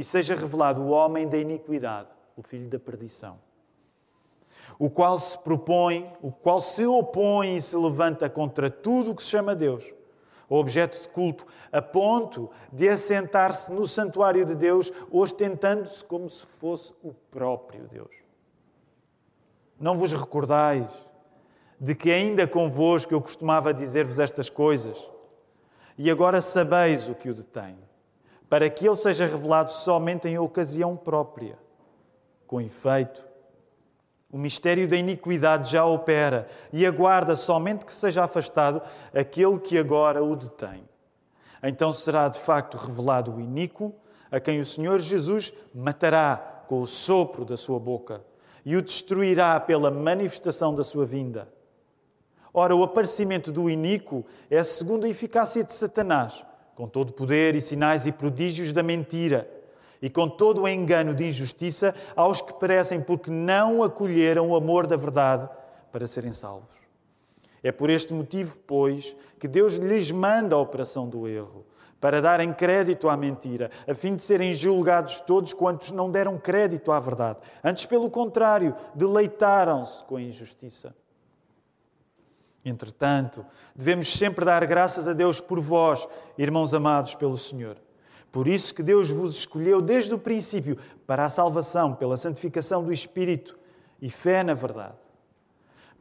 e seja revelado o homem da iniquidade, o filho da perdição. O qual se propõe, o qual se opõe e se levanta contra tudo o que se chama Deus, o objeto de culto, a ponto de assentar-se no santuário de Deus, ostentando-se como se fosse o próprio Deus. Não vos recordais de que ainda convosco eu costumava dizer-vos estas coisas, e agora sabeis o que o detém para que ele seja revelado somente em ocasião própria. Com efeito, o mistério da iniquidade já opera e aguarda somente que seja afastado aquele que agora o detém. Então será de facto revelado o iníquo, a quem o Senhor Jesus matará com o sopro da sua boca e o destruirá pela manifestação da sua vinda. Ora, o aparecimento do iníquo é a segunda eficácia de Satanás com todo poder e sinais e prodígios da mentira, e com todo o engano de injustiça aos que perecem porque não acolheram o amor da verdade para serem salvos. É por este motivo, pois, que Deus lhes manda a operação do erro, para darem crédito à mentira, a fim de serem julgados todos quantos não deram crédito à verdade. Antes, pelo contrário, deleitaram-se com a injustiça. Entretanto, devemos sempre dar graças a Deus por vós, irmãos amados pelo Senhor. Por isso que Deus vos escolheu desde o princípio para a salvação, pela santificação do Espírito e fé na verdade.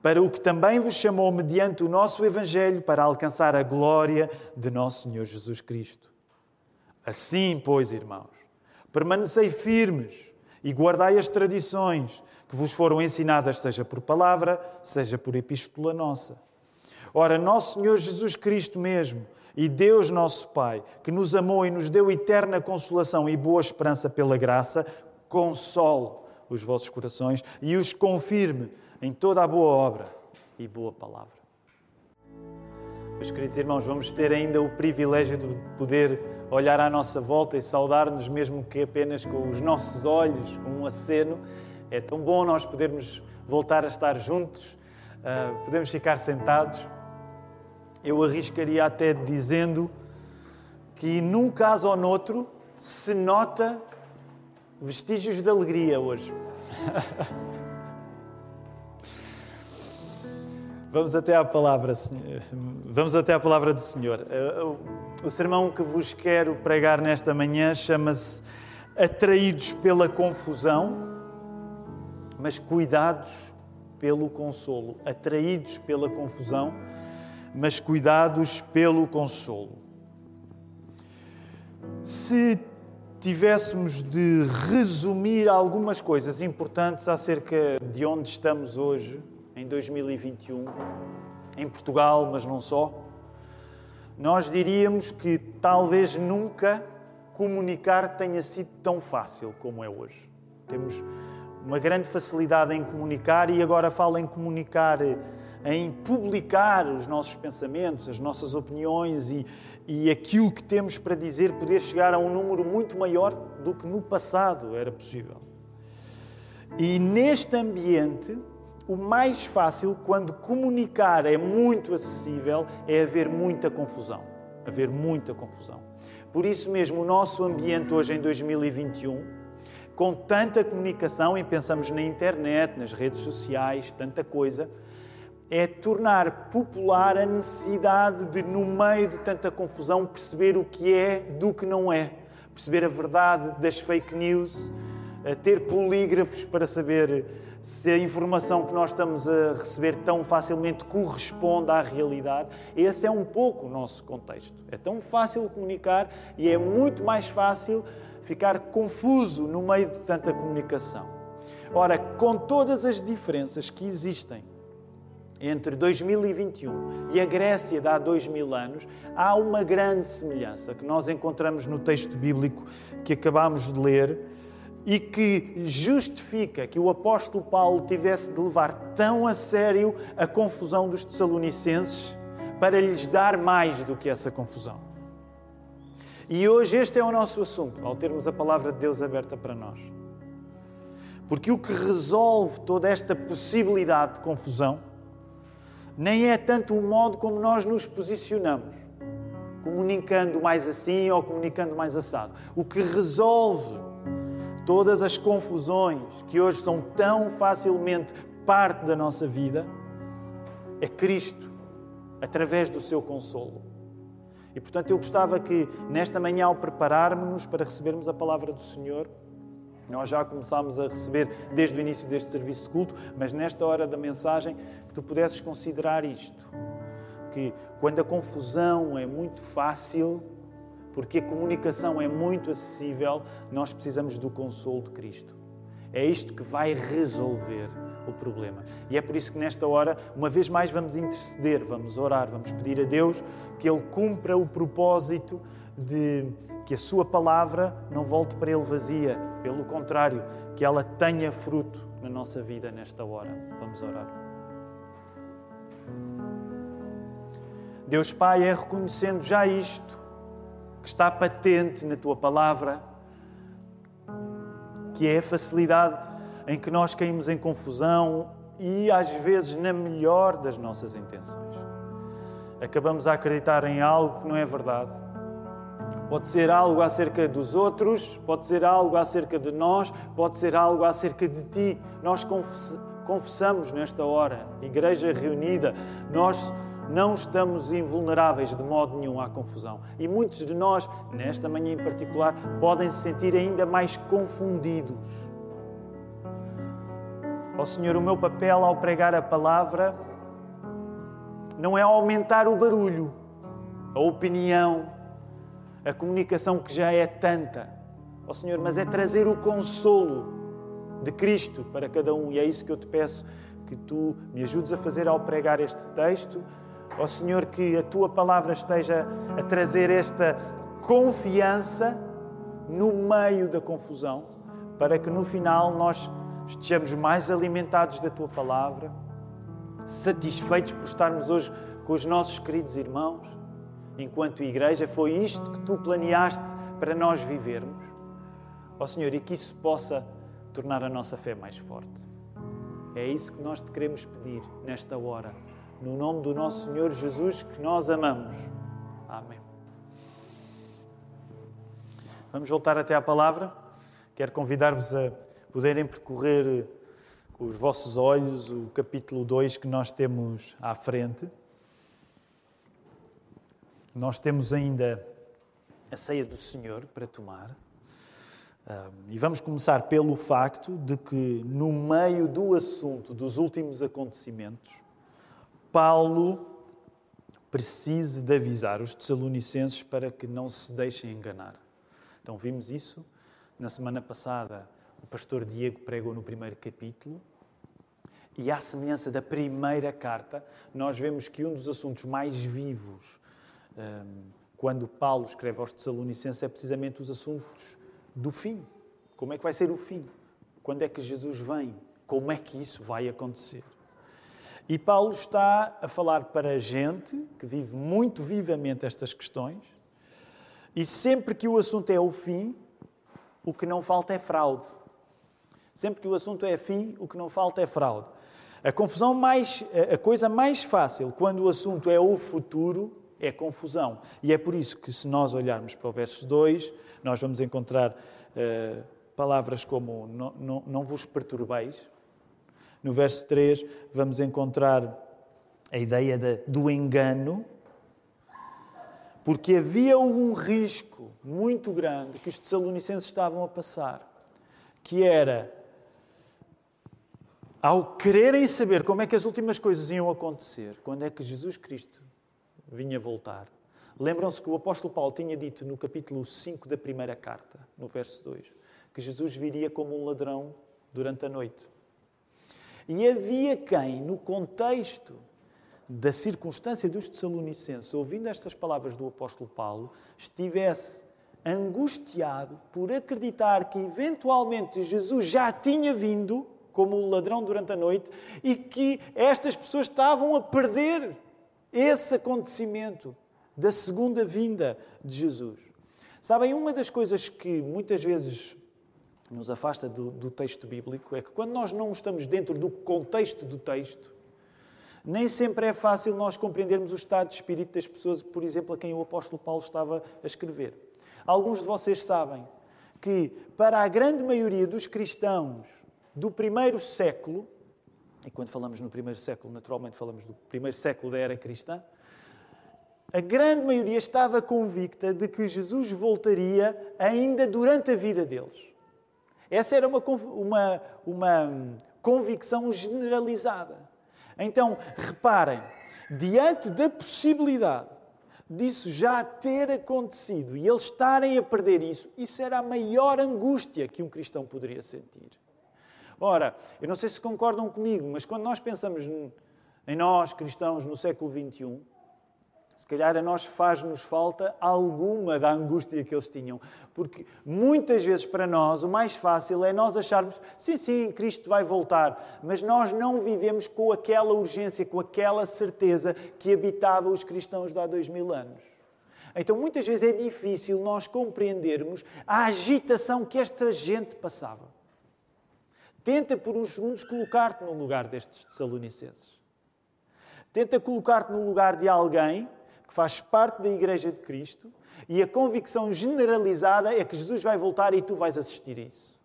Para o que também vos chamou mediante o nosso Evangelho para alcançar a glória de nosso Senhor Jesus Cristo. Assim, pois, irmãos, permanecei firmes e guardai as tradições que vos foram ensinadas, seja por palavra, seja por epístola nossa Ora, nosso Senhor Jesus Cristo mesmo e Deus nosso Pai, que nos amou e nos deu eterna consolação e boa esperança pela graça, console os vossos corações e os confirme em toda a boa obra e boa palavra. Meus queridos irmãos, vamos ter ainda o privilégio de poder olhar à nossa volta e saudar-nos, mesmo que apenas com os nossos olhos, com um aceno. É tão bom nós podermos voltar a estar juntos, uh, podemos ficar sentados eu arriscaria até dizendo que num caso ou noutro se nota vestígios de alegria hoje. Vamos até à palavra, vamos até à palavra do Senhor. Eh, o sermão que vos quero pregar nesta manhã chama-se Atraídos pela confusão, mas cuidados pelo consolo. Atraídos pela confusão, mas cuidados pelo consolo. Se tivéssemos de resumir algumas coisas importantes acerca de onde estamos hoje, em 2021, em Portugal, mas não só, nós diríamos que talvez nunca comunicar tenha sido tão fácil como é hoje. Temos uma grande facilidade em comunicar e agora falo em comunicar em publicar os nossos pensamentos, as nossas opiniões e, e aquilo que temos para dizer poder chegar a um número muito maior do que no passado era possível. E neste ambiente, o mais fácil, quando comunicar é muito acessível, é haver muita confusão. Haver muita confusão. Por isso mesmo, o nosso ambiente hoje em 2021, com tanta comunicação, e pensamos na internet, nas redes sociais, tanta coisa, é tornar popular a necessidade de, no meio de tanta confusão, perceber o que é do que não é, perceber a verdade das fake news, ter polígrafos para saber se a informação que nós estamos a receber tão facilmente corresponde à realidade. Esse é um pouco o nosso contexto. É tão fácil comunicar e é muito mais fácil ficar confuso no meio de tanta comunicação. Ora, com todas as diferenças que existem, entre 2021 e a Grécia de há dois mil anos, há uma grande semelhança que nós encontramos no texto bíblico que acabámos de ler e que justifica que o apóstolo Paulo tivesse de levar tão a sério a confusão dos Tessalonicenses para lhes dar mais do que essa confusão. E hoje este é o nosso assunto, ao termos a palavra de Deus aberta para nós. Porque o que resolve toda esta possibilidade de confusão nem é tanto o modo como nós nos posicionamos, comunicando mais assim ou comunicando mais assado. O que resolve todas as confusões que hoje são tão facilmente parte da nossa vida é Cristo, através do seu consolo. E portanto eu gostava que nesta manhã, ao prepararmos-nos para recebermos a palavra do Senhor, nós já começámos a receber desde o início deste serviço de culto, mas nesta hora da mensagem, que tu pudesses considerar isto: que quando a confusão é muito fácil, porque a comunicação é muito acessível, nós precisamos do consolo de Cristo. É isto que vai resolver o problema. E é por isso que nesta hora, uma vez mais, vamos interceder, vamos orar, vamos pedir a Deus que Ele cumpra o propósito de que a Sua palavra não volte para Ele vazia, pelo contrário, que ela tenha fruto na nossa vida nesta hora. Vamos orar. Deus Pai, é reconhecendo já isto, que está patente na Tua palavra, que é a facilidade em que nós caímos em confusão e às vezes na melhor das nossas intenções. Acabamos a acreditar em algo que não é verdade Pode ser algo acerca dos outros, pode ser algo acerca de nós, pode ser algo acerca de ti. Nós confessamos nesta hora, igreja reunida, nós não estamos invulneráveis de modo nenhum à confusão. E muitos de nós, nesta manhã em particular, podem se sentir ainda mais confundidos. Ó oh, Senhor, o meu papel ao pregar a palavra não é aumentar o barulho, a opinião, a comunicação que já é tanta, ó oh, Senhor, mas é trazer o consolo de Cristo para cada um. E é isso que eu te peço que tu me ajudes a fazer ao pregar este texto. Ó oh, Senhor, que a tua palavra esteja a trazer esta confiança no meio da confusão, para que no final nós estejamos mais alimentados da tua palavra, satisfeitos por estarmos hoje com os nossos queridos irmãos enquanto igreja, foi isto que tu planeaste para nós vivermos. Ó Senhor, e que isso possa tornar a nossa fé mais forte. É isso que nós te queremos pedir nesta hora, no nome do nosso Senhor Jesus, que nós amamos. Amém. Vamos voltar até à palavra. Quero convidar-vos a poderem percorrer com os vossos olhos o capítulo 2 que nós temos à frente. Nós temos ainda a ceia do Senhor para tomar. e vamos começar pelo facto de que, no meio do assunto dos últimos acontecimentos, Paulo precisa de avisar os Tessalonicenses para que não se deixem enganar. Então, vimos isso na semana passada. O pastor Diego pregou no primeiro capítulo. E, à semelhança da primeira carta, nós vemos que um dos assuntos mais vivos quando Paulo escreve aos Tessalonicenses, é precisamente os assuntos do fim. Como é que vai ser o fim? Quando é que Jesus vem? Como é que isso vai acontecer? E Paulo está a falar para a gente que vive muito vivamente estas questões, e sempre que o assunto é o fim, o que não falta é fraude. Sempre que o assunto é fim, o que não falta é fraude. A confusão mais, a coisa mais fácil quando o assunto é o futuro é confusão. E é por isso que, se nós olharmos para o verso 2, nós vamos encontrar uh, palavras como não, não, não vos perturbeis. No verso 3, vamos encontrar a ideia de, do engano, porque havia um risco muito grande que os tessalonicenses estavam a passar, que era, ao quererem saber como é que as últimas coisas iam acontecer, quando é que Jesus Cristo vinha voltar. Lembram-se que o apóstolo Paulo tinha dito no capítulo 5 da primeira carta, no verso 2, que Jesus viria como um ladrão durante a noite. E havia quem, no contexto da circunstância dos Tessalonicenses, ouvindo estas palavras do apóstolo Paulo, estivesse angustiado por acreditar que eventualmente Jesus já tinha vindo como o ladrão durante a noite e que estas pessoas estavam a perder esse acontecimento da segunda vinda de Jesus. Sabem, uma das coisas que muitas vezes nos afasta do, do, texto bíblico é que quando nós não estamos dentro do contexto do texto, nem sempre é fácil nós compreendermos o estado de espírito das pessoas, por exemplo, a quem o apóstolo Paulo estava a escrever. Alguns de vocês sabem que, para a grande maioria dos cristãos do primeiro século, e quando falamos no primeiro século, naturalmente falamos do primeiro século da era cristã, a grande maioria estava convicta de que Jesus voltaria ainda durante a vida deles. Essa era uma, uma, uma convicção generalizada. Então, reparem, diante da possibilidade disso já ter acontecido e eles estarem a perder isso, isso era a maior angústia que um cristão poderia sentir. Ora, eu não sei se concordam comigo, mas quando nós pensamos em nós, cristãos, no século XXI, se calhar a nós faz-nos falta alguma da angústia que eles tinham. Porque muitas vezes para nós o mais fácil é nós acharmos, sim, sim, Cristo vai voltar, mas nós não vivemos com aquela urgência, com aquela certeza que habitava os cristãos de há dois mil anos. Então muitas vezes é difícil nós compreendermos a agitação que esta gente passava. Tenta por uns segundos colocar-te no lugar destes Tessalonicenses. Tenta colocar-te no lugar de alguém que faz parte da Igreja de Cristo e a convicção generalizada é que Jesus vai voltar e tu vais assistir a isso.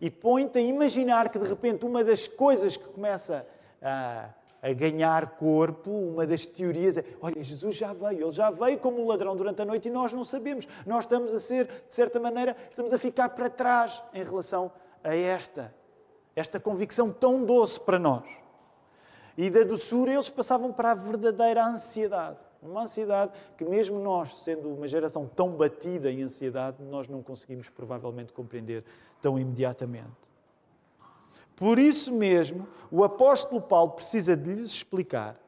E põe-te a imaginar que de repente uma das coisas que começa a, a, ganhar corpo, uma das teorias é: olha, Jesus já veio, ele já veio como um ladrão durante a noite e nós não sabemos. Nós estamos a ser, de certa maneira, estamos a ficar para trás em relação a esta, esta convicção tão doce para nós. E da doçura eles passavam para a verdadeira ansiedade. Uma ansiedade que, mesmo nós, sendo uma geração tão batida em ansiedade, nós não conseguimos provavelmente compreender tão imediatamente. Por isso mesmo, o apóstolo Paulo precisa de lhes explicar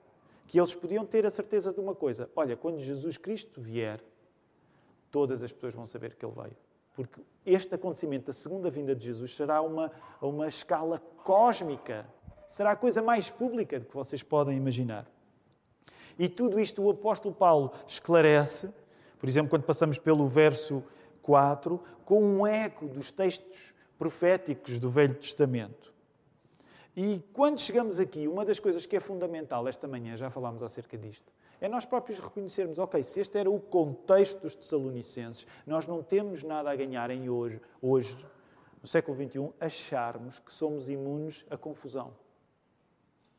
que eles podiam ter a certeza de uma coisa: olha, quando Jesus Cristo vier, todas as pessoas vão saber que ele veio. Porque este acontecimento da segunda vinda de Jesus será uma, uma escala cósmica. Será a coisa mais pública de que vocês podem imaginar. E tudo isto o apóstolo Paulo esclarece, por exemplo, quando passamos pelo verso 4, com um eco dos textos proféticos do Velho Testamento. E quando chegamos aqui, uma das coisas que é fundamental esta manhã, já falámos acerca disto, é nós próprios reconhecermos, ok, se este era o contexto dos Tessalonicenses, nós não temos nada a ganhar em hoje, hoje no século XXI, acharmos que somos imunes à confusão.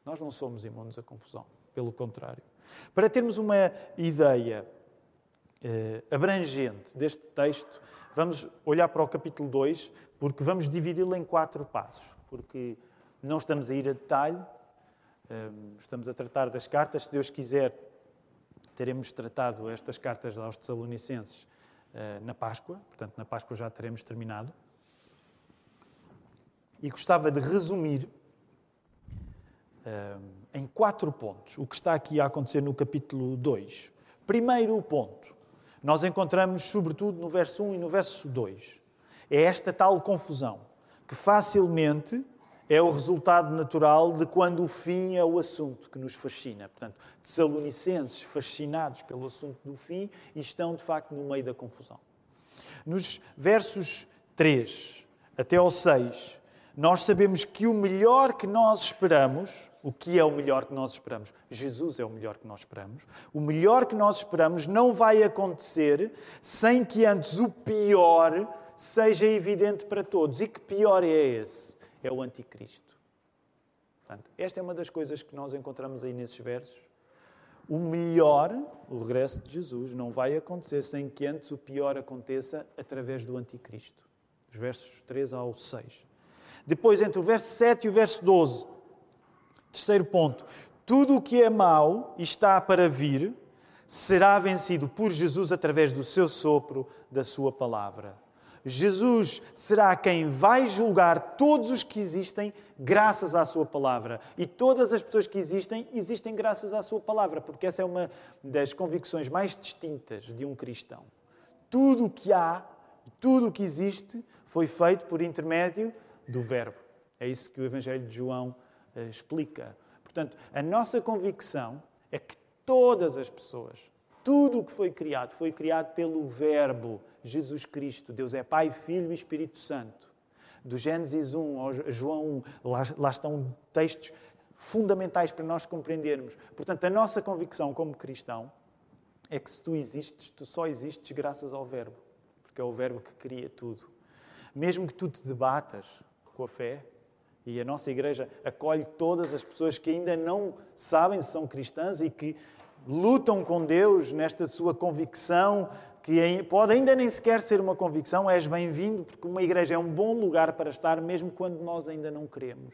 Nós não somos imunes à confusão, pelo contrário. Para termos uma ideia eh, abrangente deste texto, vamos olhar para o capítulo 2, porque vamos dividi-lo em quatro passos, porque não estamos a ir a detalhe, eh, estamos a tratar das cartas. Se Deus quiser, teremos tratado estas cartas aos Tessalonicenses eh, na Páscoa, portanto, na Páscoa já teremos terminado. E gostava de resumir em quatro pontos o que está aqui a acontecer no capítulo 2. Primeiro ponto, nós encontramos sobretudo no verso 1 e no verso 2. É esta tal confusão que facilmente é o resultado natural de quando o fim é o assunto que nos fascina. Portanto, Tessalonicenses fascinados pelo assunto do fim e estão de facto no meio da confusão. Nos versos 3 até ao 6, nós sabemos que o melhor que nós esperamos o que é o melhor que nós esperamos? Jesus é o melhor que nós esperamos. O melhor que nós esperamos não vai acontecer sem que antes o pior seja evidente para todos. E que pior é esse? É o anticristo. Portanto, esta é uma das coisas que nós encontramos aí nesses versos. O melhor, o regresso de Jesus, não vai acontecer sem que antes o pior aconteça através do anticristo. Os versos 3 ao 6. Depois, entre o verso 7 e o verso 12, Terceiro ponto: tudo o que é mau e está para vir será vencido por Jesus através do seu sopro, da sua palavra. Jesus será quem vai julgar todos os que existem graças à Sua palavra. E todas as pessoas que existem, existem graças à Sua palavra, porque essa é uma das convicções mais distintas de um cristão. Tudo o que há, tudo o que existe, foi feito por intermédio do Verbo. É isso que o Evangelho de João uh, explica. Portanto, a nossa convicção é que todas as pessoas, tudo o que foi criado, foi criado pelo Verbo Jesus Cristo. Deus é Pai, Filho e Espírito Santo. Do Gênesis 1 ao João 1, lá, lá estão textos fundamentais para nós compreendermos. Portanto, a nossa convicção como cristão é que se tu existes, tu só existes graças ao Verbo, porque é o Verbo que cria tudo. Mesmo que tu te debatas com a fé, e a nossa igreja acolhe todas as pessoas que ainda não sabem se são cristãs e que lutam com Deus nesta sua convicção que pode ainda nem sequer ser uma convicção, és bem-vindo, porque uma igreja é um bom lugar para estar, mesmo quando nós ainda não queremos.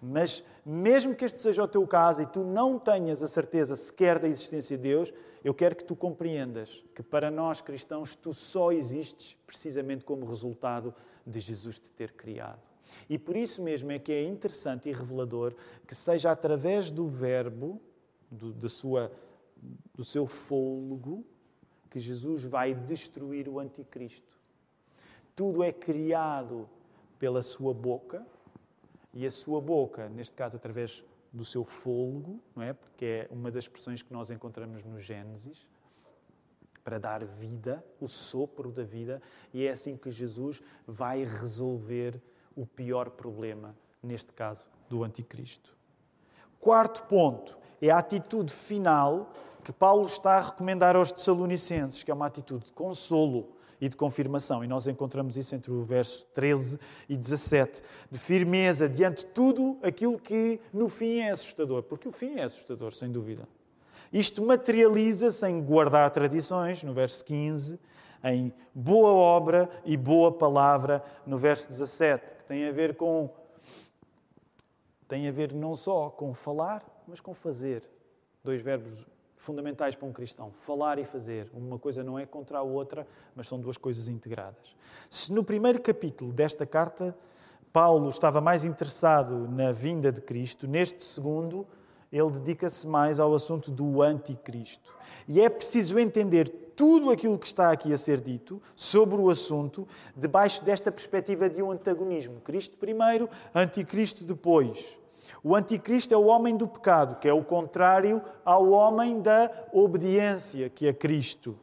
Mas, mesmo que este seja o teu caso e tu não tenhas a certeza sequer da existência de Deus, eu quero que tu compreendas que para nós cristãos tu só existes precisamente como resultado de Jesus te ter criado. E por isso mesmo é que é interessante e revelador que seja através do Verbo, do, da sua, do seu fôlego, que Jesus vai destruir o anticristo. Tudo é criado pela sua boca, e a sua boca, neste caso através do seu fôlego, não é? Porque é uma das expressões que nós encontramos no Gênesis, para dar vida, o sopro da vida, e é assim que Jesus vai resolver o pior problema, neste caso, do anticristo. Quarto ponto é a atitude final que Paulo está a recomendar aos Tessalonicenses, que é uma atitude de consolo e de confirmação. E nós encontramos isso entre o verso 13 e 17, de firmeza diante de tudo aquilo que no fim é assustador, porque o fim é assustador, sem dúvida. Isto materializa-se em guardar tradições, no verso 15, em boa obra e boa palavra, no verso 17, que tem a ver com tem a ver não só com falar, mas com fazer. Dois verbos fundamentais para um cristão: falar e fazer. Uma coisa não é contra a outra, mas são duas coisas integradas. Se no primeiro capítulo desta carta Paulo estava mais interessado na vinda de Cristo, neste segundo ele dedica-se mais ao assunto do anticristo. E é preciso entender tudo aquilo que está aqui a ser dito sobre o assunto debaixo desta perspectiva de um antagonismo. Cristo primeiro, anticristo depois. O anticristo é o homem do pecado, que é o contrário ao homem da obediência, que é Cristo.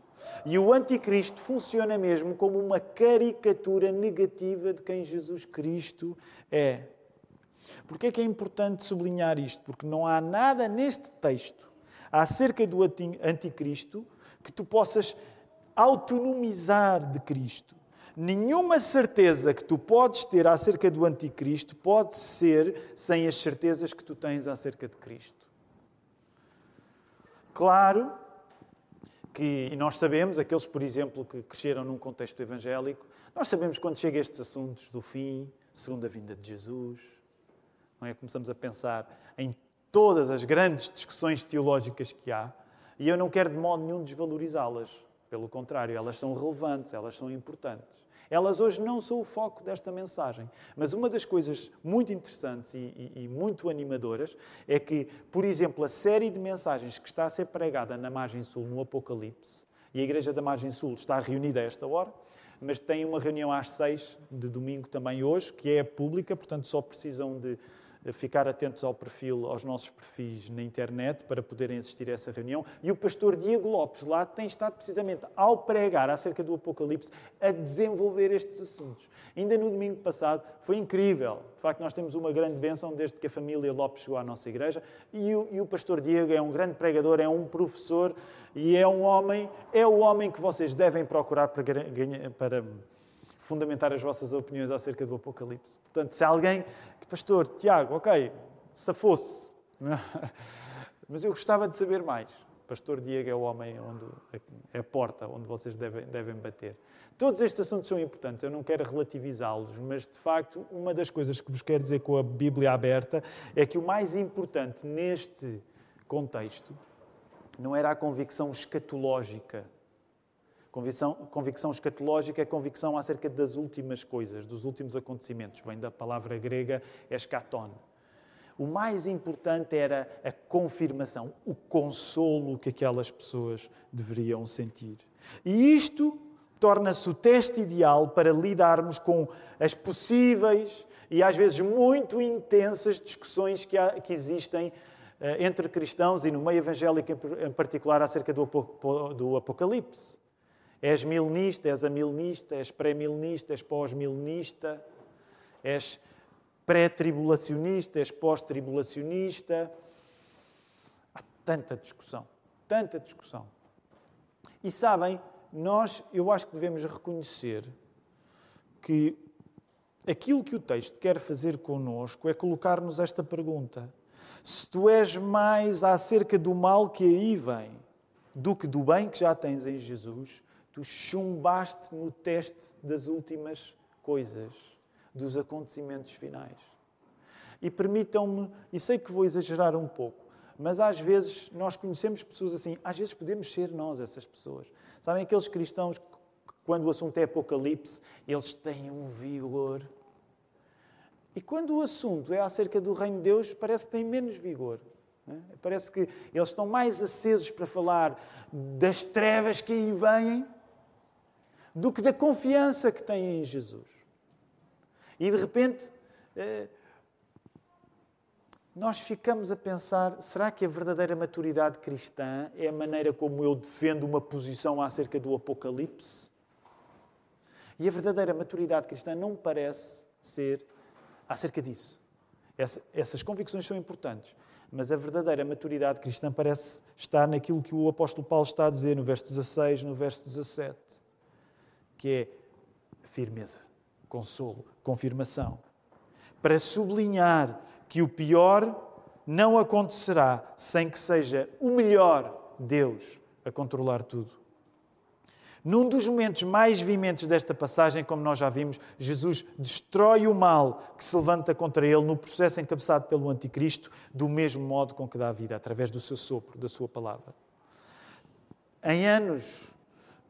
E o anticristo funciona mesmo como uma caricatura negativa de quem Jesus Cristo é. Por é que é importante sublinhar isto? Porque não há nada neste texto acerca do anticristo que tu possas autonomizar de Cristo nenhuma certeza que tu podes ter acerca do anticristo pode ser sem as certezas que tu tens acerca de Cristo. Claro que, e nós sabemos, aqueles, por exemplo, que cresceram num contexto evangélico, nós sabemos quando chega estes assuntos do fim, segunda vinda de Jesus, não é? começamos a pensar em todas as grandes discussões teológicas que há, e eu não quero de modo nenhum desvalorizá-las. Pelo contrário, elas são relevantes, elas são importantes. Elas hoje não são o foco desta mensagem. Mas uma das coisas muito interessantes e, e, e, muito animadoras é que, por exemplo, a série de mensagens que está a ser pregada na margem sul, no Apocalipse, e a Igreja da Margem Sul está reunida a esta hora, mas tem uma reunião às seis de domingo também hoje, que é pública, portanto só precisam de ficar atentos ao perfil, aos nossos perfis na internet para poderem assistir a essa reunião. E o pastor Diego Lopes lá tem estado precisamente ao pregar acerca do Apocalipse a desenvolver estes assuntos. Ainda no domingo passado foi incrível. De facto, nós temos uma grande bênção desde que a família Lopes chegou à nossa igreja. E o, e o pastor Diego é um grande pregador, é um professor e é um homem, é o homem que vocês devem procurar para, para fundamentar as vossas opiniões acerca do Apocalipse. Portanto, se alguém pastor, Tiago, ok, se fosse. Mas eu gostava de saber mais. Pastor Diego é o homem onde é a porta onde vocês devem, devem bater. Todos estes assuntos são importantes, eu não quero relativizá-los, mas de facto, uma das coisas que vos quero dizer com a Bíblia aberta é que o mais importante neste contexto não era a convicção escatológica Convicção, convicção escatológica é convicção acerca das últimas coisas, dos últimos acontecimentos. Vem da palavra grega eschaton. O mais importante era a confirmação, o consolo que aquelas pessoas deveriam sentir. E isto torna-se o teste ideal para lidarmos com as possíveis e às vezes muito intensas discussões que, há, que existem uh, entre cristãos e no meio evangélico em particular acerca do, do Apocalipse. És milenista, és amilenista, és pré-milenista, és pós-milenista, és pré-tribulacionista, és pós-tribulacionista. Há tanta discussão, tanta discussão. E sabem, nós, eu acho que devemos reconhecer que aquilo que o texto quer fazer conosco é colocar-nos esta pergunta: se tu és mais acerca do mal que aí vem do que do bem que já tens em Jesus, tu chumbaste no teste das últimas coisas dos acontecimentos finais. E permitam-me, e sei que vou exagerar um pouco, mas às vezes nós conhecemos pessoas assim, às vezes podemos ser nós essas pessoas. Sabem aqueles cristãos que, quando o assunto é Apocalipse, eles têm um vigor. E quando o assunto é acerca do reino de Deus, parece que têm menos vigor. É? Parece que eles estão mais acesos para falar das trevas que aí vêm do que da confiança que têm em Jesus. E de repente, eh, nós ficamos a pensar: será que a verdadeira maturidade cristã é a maneira como eu defendo uma posição acerca do Apocalipse? E a verdadeira maturidade cristã não parece ser acerca disso. essas convicções são importantes, mas a verdadeira maturidade cristã parece estar naquilo que o apóstolo Paulo está a dizer no verso 16, no verso 17, que é firmeza consolo, confirmação. Para sublinhar que o pior não acontecerá sem que seja o melhor Deus a controlar tudo. Num dos momentos mais vimentes desta passagem, como nós já vimos, Jesus destrói o mal que se levanta contra ele no processo encabeçado pelo Anticristo, do mesmo modo com que dá vida, através do seu sopro, da sua palavra. Em anos,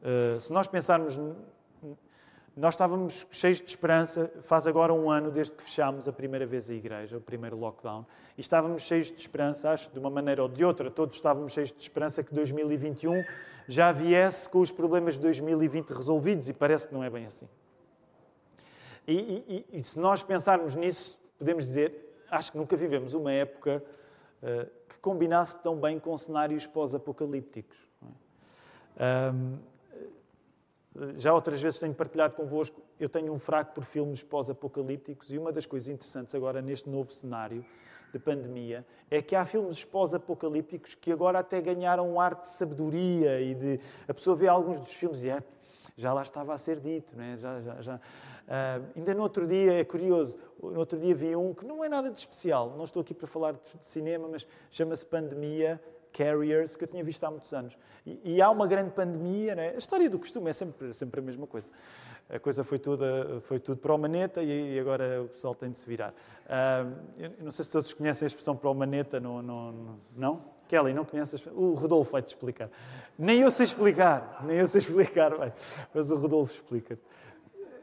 eh, se nós pensarmos nós estávamos cheios de esperança, faz agora um ano desde que fechámos a primeira vez a igreja, o primeiro lockdown, e estávamos cheios de esperança, acho, de uma maneira ou de outra, todos estávamos cheios de esperança que 2021 já viesse com os problemas de 2020 resolvidos, e parece que não é bem assim. E, e, e se nós pensarmos nisso, podemos dizer, acho que nunca vivemos uma época uh, que combinasse tão bem com cenários pós-apocalípticos. Um, já outras vezes tenho partilhado convosco, eu tenho um fraco por filmes pós-apocalípticos e uma das coisas interessantes agora neste novo cenário de pandemia é que há filmes pós-apocalípticos que agora até ganharam um ar de sabedoria e de... A pessoa vê alguns dos filmes e é, já lá estava a ser dito, não é? Já, já, já. Uh, ainda no outro dia, é curioso, no outro dia vi um que não é nada de especial, não estou aqui para falar de cinema, mas chama-se Pandemia Carriers, que eu tinha visto há muitos anos. E, e há uma grande pandemia, né? a história do costume é sempre, sempre a mesma coisa. A coisa foi tudo, foi tudo para o maneta e, agora o pessoal tem de se virar. Uh, eu não sei se todos conhecem a expressão para o maneta, não? não, não? Kelly, não conheces? O Rodolfo vai-te explicar. Nem eu sei explicar, nem eu sei explicar, mas o Rodolfo explica-te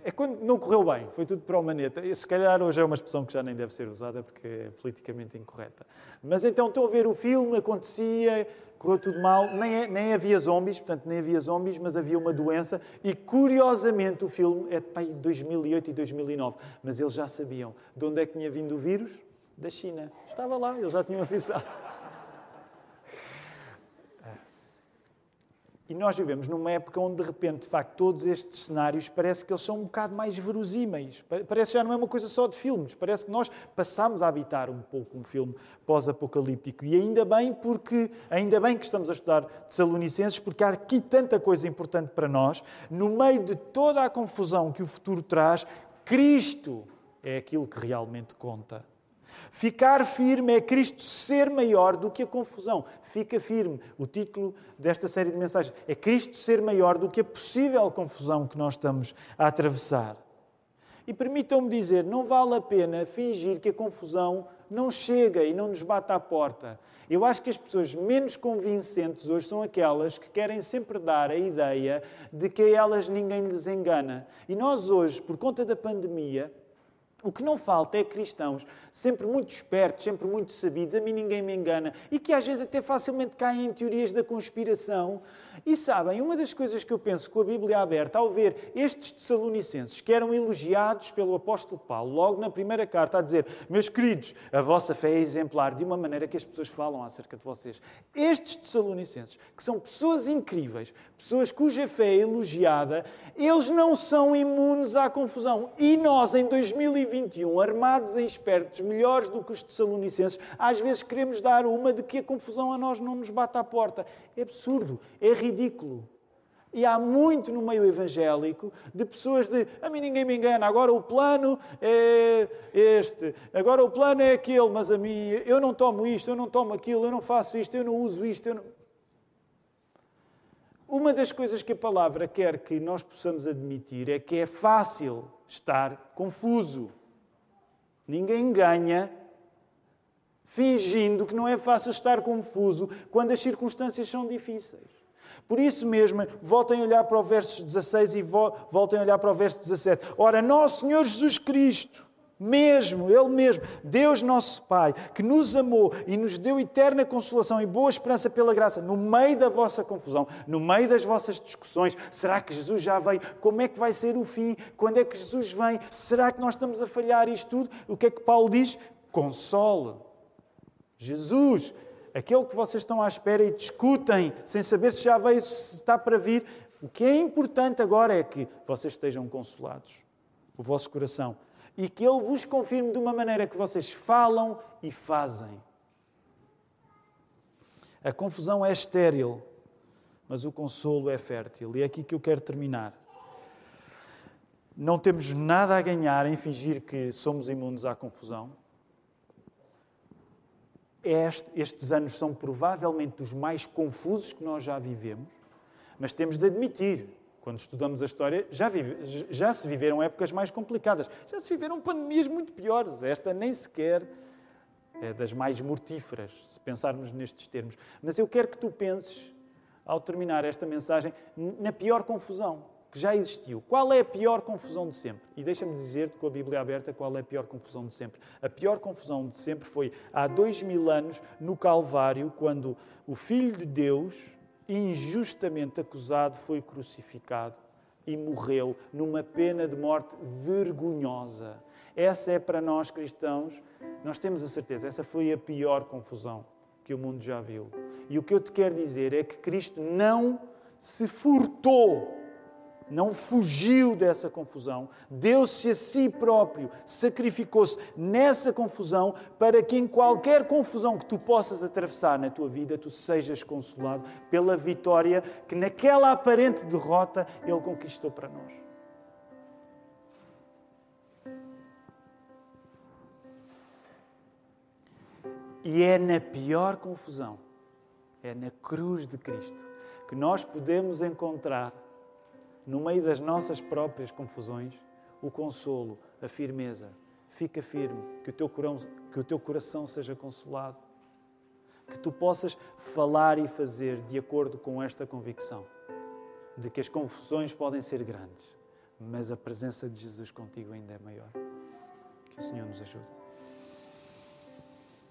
é quando não correu bem, foi tudo para o maneta. E, se calhar hoje é uma expressão que já nem deve ser usada porque é politicamente incorreta. Mas então estou a ver o filme, acontecia, correu tudo mal, nem, é, nem havia zombies, portanto nem havia zombies, mas havia uma doença. E curiosamente o filme é de 2008 e 2009, mas eles já sabiam de onde é que tinha vindo o vírus? Da China. Estava lá, eles já tinham avisado. E nós vivemos numa época onde, de repente, de facto, todos estes cenários parece que eles são um bocado mais verosímeis. Parece que já não é uma coisa só de filmes. Parece que nós passamos a habitar um pouco um filme pós-apocalíptico. E ainda bem, porque ainda bem que estamos a estudar Tessalonicenses, porque há aqui tanta coisa importante para nós. No meio de toda a confusão que o futuro traz, Cristo é aquilo que realmente conta. Ficar firme é Cristo ser maior do que a confusão. Fica firme. O título desta série de mensagens é Cristo ser maior do que a possível confusão que nós estamos a atravessar. E permitam-me dizer, não vale a pena fingir que a confusão não chega e não nos bate à porta. Eu acho que as pessoas menos convincentes hoje são aquelas que querem sempre dar a ideia de que a elas ninguém lhes engana. E nós hoje, por conta da pandemia, o que não falta é cristãos sempre muito espertos, sempre muito sabidos, a mim ninguém me engana, e que às vezes até facilmente caem em teorias da conspiração. E sabem, uma das coisas que eu penso com a Bíblia aberta, ao ver estes Tessalonicenses, que eram elogiados pelo apóstolo Paulo, logo na primeira carta, a dizer: Meus queridos, a vossa fé é exemplar, de uma maneira que as pessoas falam acerca de vocês. Estes Tessalonicenses, que são pessoas incríveis, pessoas cuja fé é elogiada, eles não são imunes à confusão. E nós, em 2021, armados em espertos, melhores do que os Tessalonicenses, às vezes queremos dar uma de que a confusão a nós não nos bate à porta. É absurdo, é ridículo. E há muito no meio evangélico de pessoas de a mim ninguém me engana, agora o plano é este, agora o plano é aquele, mas a mim eu não tomo isto, eu não tomo aquilo, eu não faço isto, eu não uso isto. Não... Uma das coisas que a palavra quer que nós possamos admitir é que é fácil estar confuso. Ninguém ganha fingindo que não é fácil estar confuso quando as circunstâncias são difíceis. Por isso mesmo, voltem a olhar para o verso 16 e voltem a olhar para o verso 17. Ora, nosso Senhor Jesus Cristo, mesmo, Ele mesmo, Deus nosso Pai, que nos amou e nos deu eterna consolação e boa esperança pela graça, no meio da vossa confusão, no meio das vossas discussões, será que Jesus já veio? Como é que vai ser o fim? Quando é que Jesus vem? Será que nós estamos a falhar isto tudo? O que é que Paulo diz? Console Jesus, aquele que vocês estão à espera e discutem sem saber se já veio, se está para vir. O que é importante agora é que vocês estejam consolados, o vosso coração, e que Ele vos confirme de uma maneira que vocês falam e fazem. A confusão é estéril, mas o consolo é fértil. E é aqui que eu quero terminar. Não temos nada a ganhar em fingir que somos imunes à confusão estes anos são provavelmente os mais confusos que nós já vivemos, mas temos de admitir, quando estudamos a história, já, vive, já se viveram épocas mais complicadas, já se viveram pandemias muito piores. Esta nem sequer é das mais mortíferas, se pensarmos nestes termos. Mas eu quero que tu penses, ao terminar esta mensagem, na pior confusão que já existiu. Qual é a pior confusão de sempre? E deixa-me dizer-te com a Bíblia aberta qual é a pior confusão de sempre. A pior confusão de sempre foi há dois mil anos no Calvário, quando o Filho de Deus, injustamente acusado, foi crucificado e morreu numa pena de morte vergonhosa. Essa é para nós cristãos, nós temos a certeza, essa foi a pior confusão que o mundo já viu. E o que eu te quero dizer é que Cristo não se furtou não fugiu dessa confusão, deu-se a si próprio, sacrificou-se nessa confusão para que em qualquer confusão que tu possas atravessar na tua vida, tu sejas consolado pela vitória que naquela aparente derrota ele conquistou para nós. E é na pior confusão, é na cruz de Cristo, que nós podemos encontrar no meio das nossas próprias confusões, o consolo, a firmeza. Fica firme, que o teu coração, que o teu coração seja consolado. Que tu possas falar e fazer de acordo com esta convicção de que as confusões podem ser grandes, mas a presença de Jesus contigo ainda é maior. Que o Senhor nos ajude.